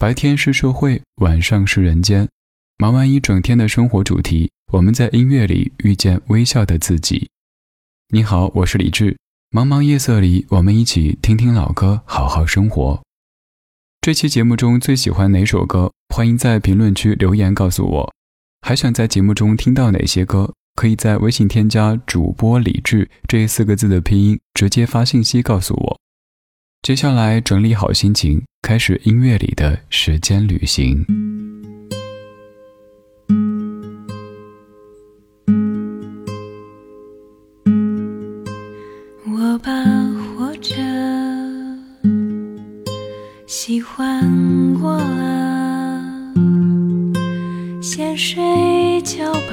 白天是社会，晚上是人间。忙完一整天的生活主题，我们在音乐里遇见微笑的自己。你好，我是李志。茫茫夜色里，我们一起听听老歌，好好生活。这期节目中最喜欢哪首歌？欢迎在评论区留言告诉我。还想在节目中听到哪些歌？可以在微信添加主播李志这四个字的拼音，直接发信息告诉我。接下来整理好心情，开始音乐里的时间旅行。我把活着喜欢过了，先睡觉吧，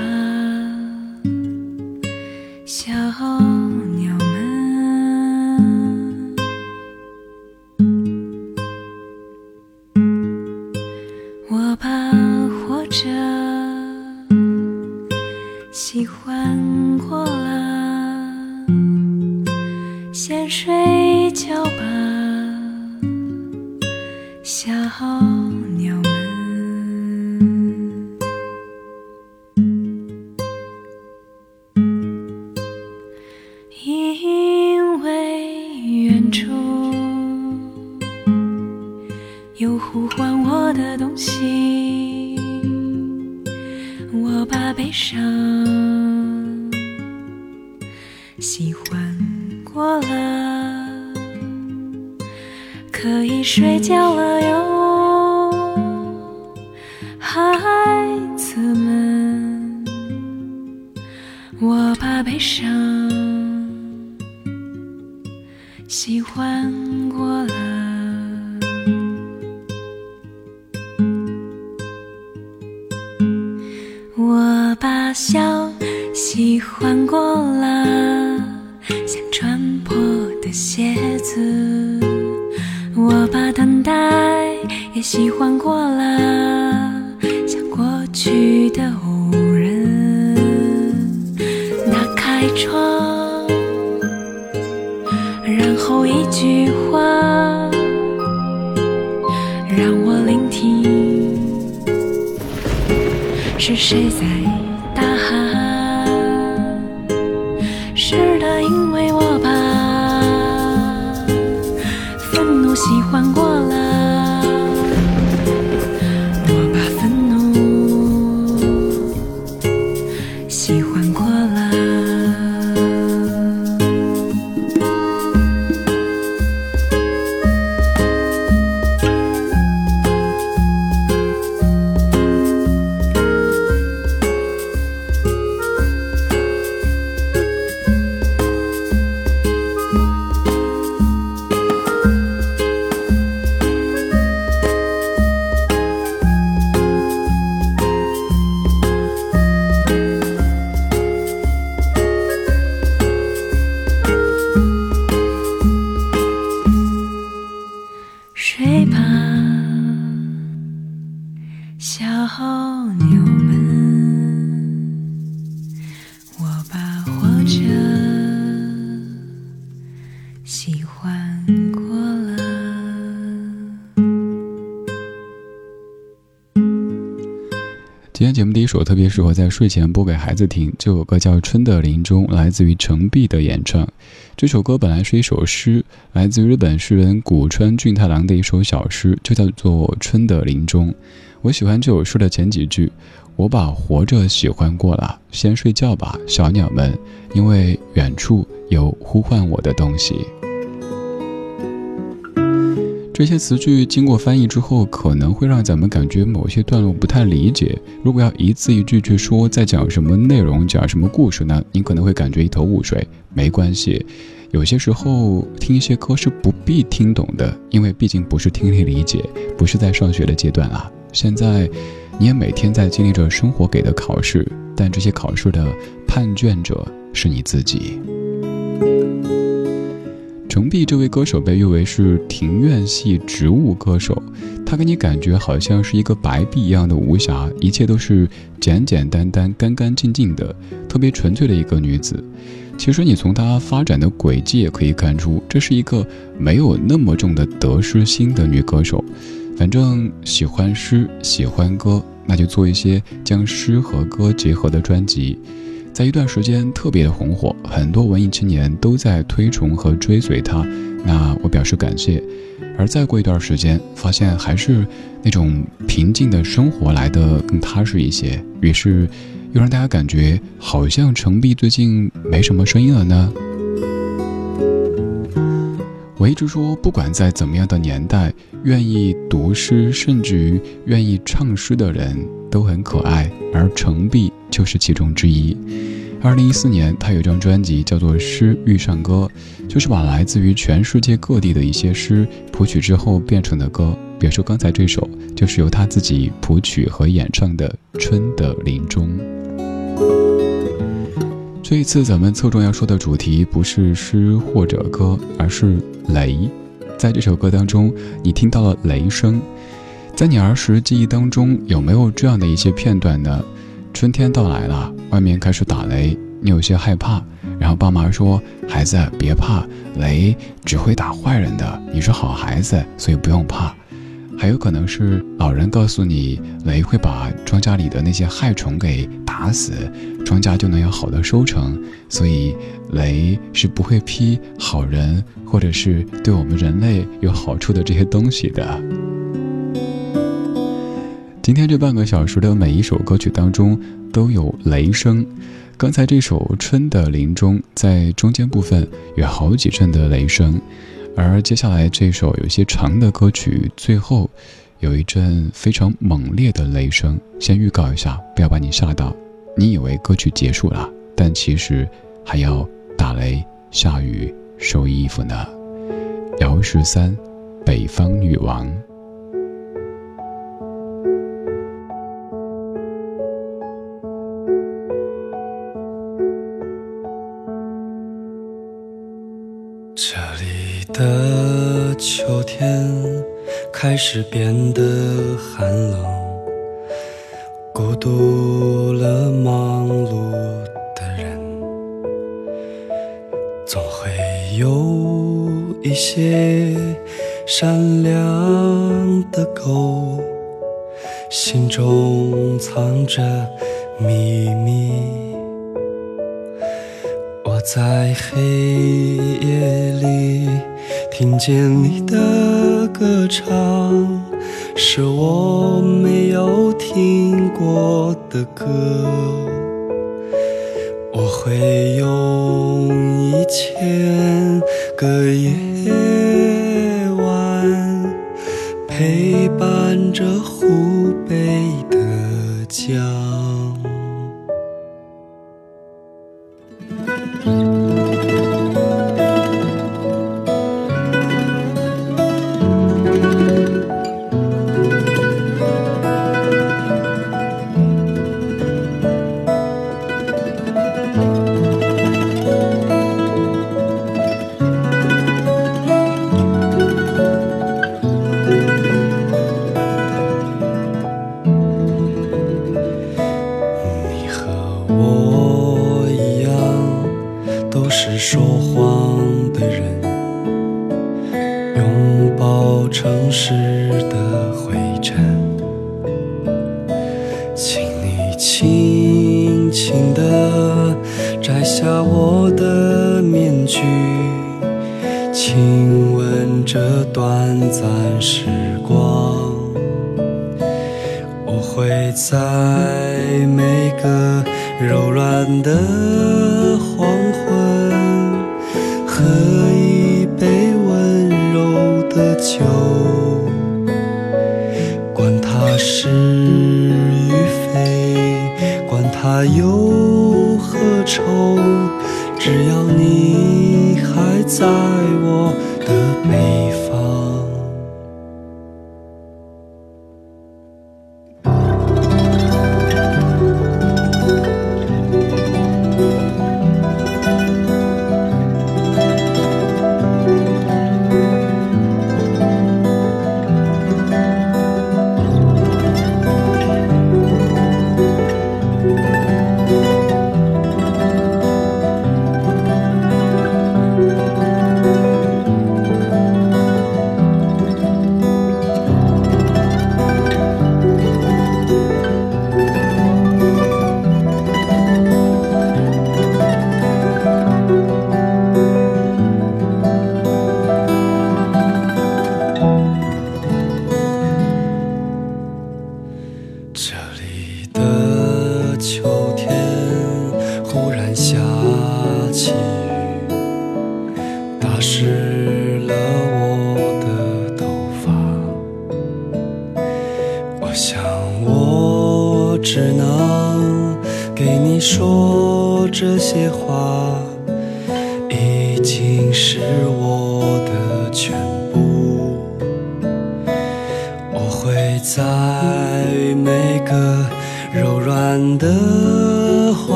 有呼唤我的东西，我把悲伤喜欢过了，可以睡觉了哟，孩子们，我把悲伤喜欢喜欢过了，像穿破的鞋子；我把等待也喜欢过了，像过去的无人。打开窗，然后一句话，让我聆听。是谁在今天节目第一首特别适合在睡前播给孩子听，这首歌叫《春的林中》，来自于程璧的演唱。这首歌本来是一首诗，来自于日本诗人谷川俊太郎的一首小诗，就叫做《春的林中》。我喜欢这首诗的前几句：“我把活着喜欢过了，先睡觉吧，小鸟们，因为远处有呼唤我的东西。”这些词句经过翻译之后，可能会让咱们感觉某些段落不太理解。如果要一字一句去说在讲什么内容、讲什么故事呢？您可能会感觉一头雾水。没关系，有些时候听一些歌是不必听懂的，因为毕竟不是听力理解，不是在上学的阶段啊。现在，你也每天在经历着生活给的考试，但这些考试的判卷者是你自己。程璧这位歌手被誉为是庭院系植物歌手，她给你感觉好像是一个白璧一样的无瑕，一切都是简简单单、干干净净的，特别纯粹的一个女子。其实你从她发展的轨迹也可以看出，这是一个没有那么重的得失心的女歌手。反正喜欢诗，喜欢歌，那就做一些将诗和歌结合的专辑。在一段时间特别的红火，很多文艺青年都在推崇和追随他，那我表示感谢。而再过一段时间，发现还是那种平静的生活来的更踏实一些，于是又让大家感觉好像程璧最近没什么声音了呢。我一直说，不管在怎么样的年代，愿意读诗甚至于愿意唱诗的人都很可爱，而程璧就是其中之一。二零一四年，他有一张专辑叫做《诗遇上歌》，就是把来自于全世界各地的一些诗谱曲之后变成的歌。比如说刚才这首，就是由他自己谱曲和演唱的《春的林中》。这一次咱们侧重要说的主题不是诗或者歌，而是雷。在这首歌当中，你听到了雷声，在你儿时记忆当中有没有这样的一些片段呢？春天到来了，外面开始打雷，你有些害怕。然后爸妈说：“孩子别怕，雷只会打坏人的，你是好孩子，所以不用怕。”还有可能是老人告诉你，雷会把庄稼里的那些害虫给打死，庄稼就能有好的收成，所以雷是不会劈好人或者是对我们人类有好处的这些东西的。今天这半个小时的每一首歌曲当中都有雷声，刚才这首《春的林中》在中间部分有好几阵的雷声，而接下来这首有些长的歌曲最后有一阵非常猛烈的雷声。先预告一下，不要把你吓到，你以为歌曲结束了，但其实还要打雷、下雨、收衣服呢。姚十三，北方女王。秋天开始变得寒冷，孤独了忙碌的人，总会有一些善良的狗，心中藏着秘密。我在黑夜里。听见你的歌唱，是我没有听过的歌。我会用一千个夜这短暂时光我会在每个柔软的黄昏喝一杯温柔的酒管它是与非管它有湿了我的头发。我想我只能给你说这些话。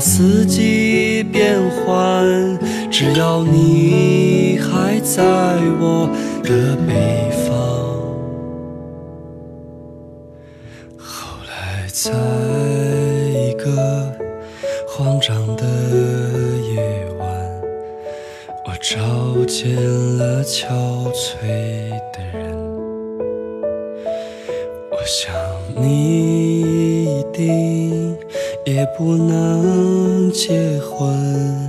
四季变换，只要你还在我的北方。后来，在一个慌张的夜晚，我找见了憔悴的人。我想你不能结婚，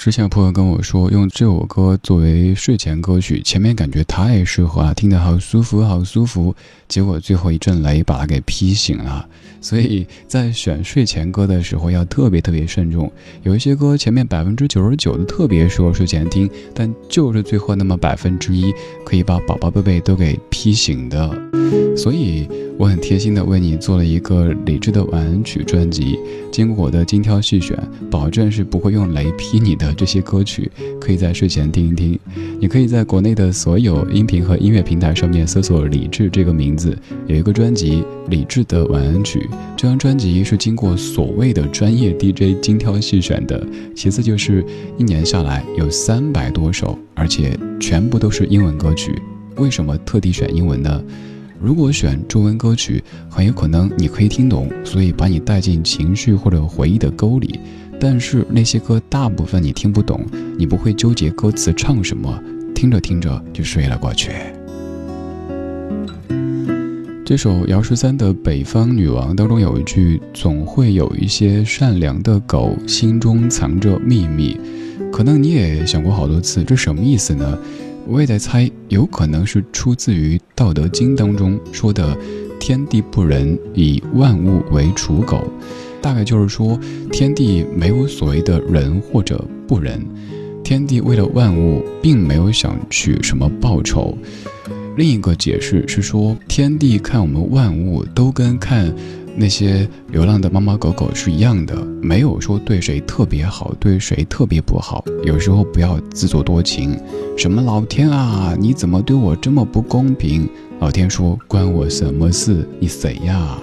之前朋友跟我说，用这首歌作为睡前歌曲，前面感觉太适合了，听得好舒服，好舒服。结果最后一阵雷把他给劈醒了。所以在选睡前歌的时候要特别特别慎重。有一些歌前面百分之九十九的特别适合睡前听，但就是最后那么百分之一可以把宝宝贝贝都给劈醒的。所以我很贴心的为你做了一个理智的晚安曲专辑，经过我的精挑细选，保证是不会用雷劈你的这些歌曲，可以在睡前听一听。你可以在国内的所有音频和音乐平台上面搜索“李志”这个名字，有一个专辑《李志的晚安曲》。这张专辑是经过所谓的专业 DJ 精挑细选的。其次就是一年下来有三百多首，而且全部都是英文歌曲。为什么特地选英文呢？如果选中文歌曲，很有可能你可以听懂，所以把你带进情绪或者回忆的沟里。但是那些歌大部分你听不懂，你不会纠结歌词唱什么，听着听着就睡了过去。这首姚十三的《北方女王》当中有一句：“总会有一些善良的狗，心中藏着秘密。”可能你也想过好多次，这什么意思呢？我也在猜，有可能是出自于《道德经》当中说的“天地不仁，以万物为刍狗”，大概就是说，天地没有所谓的仁或者不仁，天地为了万物，并没有想取什么报酬。另一个解释是说，天地看我们万物都跟看那些流浪的猫猫狗狗是一样的，没有说对谁特别好，对谁特别不好。有时候不要自作多情，什么老天啊，你怎么对我这么不公平？老天说关我什么事？你谁呀？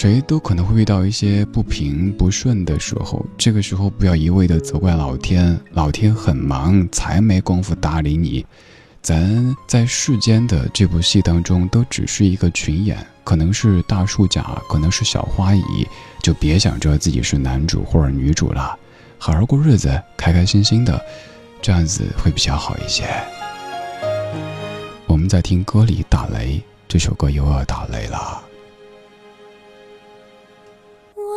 谁都可能会遇到一些不平不顺的时候，这个时候不要一味的责怪老天，老天很忙，才没工夫搭理你。咱在世间的这部戏当中，都只是一个群演，可能是大树甲，可能是小花乙，就别想着自己是男主或者女主了，好好过日子，开开心心的，这样子会比较好一些。我们在听歌里打雷，这首歌又要打雷了。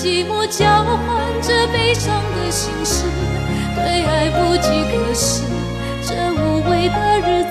寂寞交换着悲伤的心事，对爱不计可施，这无味的日子，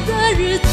的日子。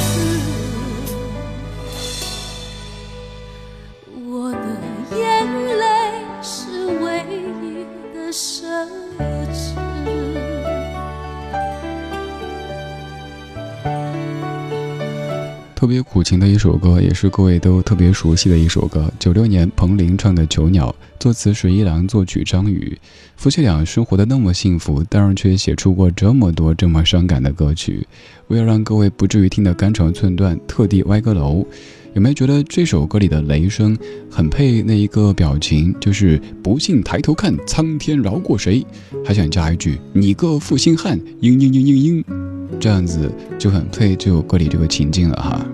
苦情的一首歌，也是各位都特别熟悉的一首歌。九六年彭羚唱的《囚鸟》，作词是一郎，作曲张宇。夫妻俩生活的那么幸福，但是却写出过这么多这么伤感的歌曲。为了让各位不至于听得肝肠寸断，特地歪个楼。有没有觉得这首歌里的雷声很配那一个表情？就是不信抬头看，苍天饶过谁？还想加一句你个负心汉，嘤嘤嘤嘤嘤。这样子就很配这首歌里这个情境了哈。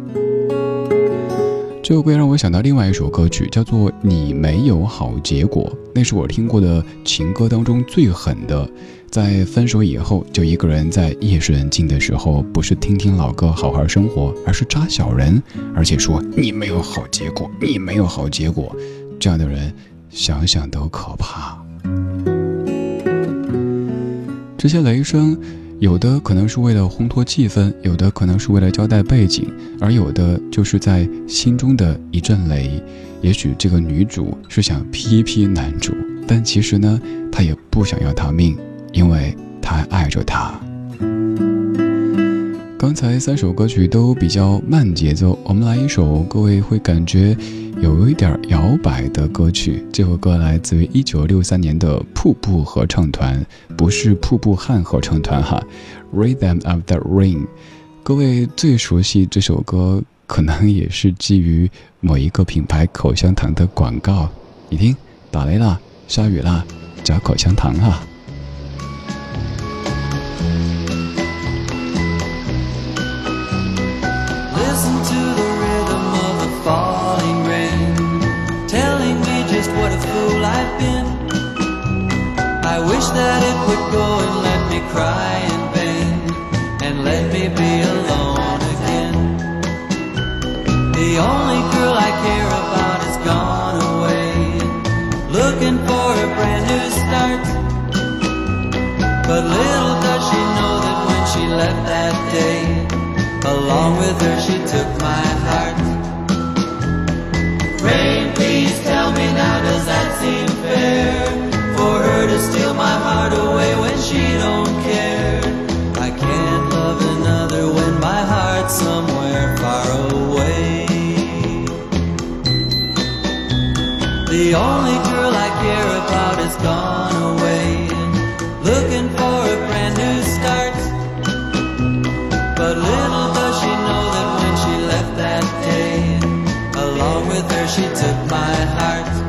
这首歌让我想到另外一首歌曲，叫做《你没有好结果》，那是我听过的情歌当中最狠的。在分手以后，就一个人在夜深人静的时候，不是听听老歌好好生活，而是扎小人，而且说你没有好结果，你没有好结果。这样的人想想都可怕。这些雷声。有的可能是为了烘托气氛，有的可能是为了交代背景，而有的就是在心中的一阵雷。也许这个女主是想劈一劈男主，但其实呢，她也不想要他命，因为她爱着他。刚才三首歌曲都比较慢节奏，我们来一首各位会感觉。有一点摇摆的歌曲，这首歌来自于一九六三年的瀑布合唱团，不是瀑布汉合唱团哈，Rhythm of the Rain。各位最熟悉这首歌，可能也是基于某一个品牌口香糖的广告。你听，打雷啦，下雨啦，嚼口香糖啊啊。that it would go and let me cry in vain and let me be alone again. The only girl I care about has gone away, looking for a brand new start. But little does she know that when she left that day, along with her she took my heart. Rain, please tell me now, does that seem The only girl I care about is gone away, looking for a brand new start. But little does she know that when she left that day, along with her she took my heart.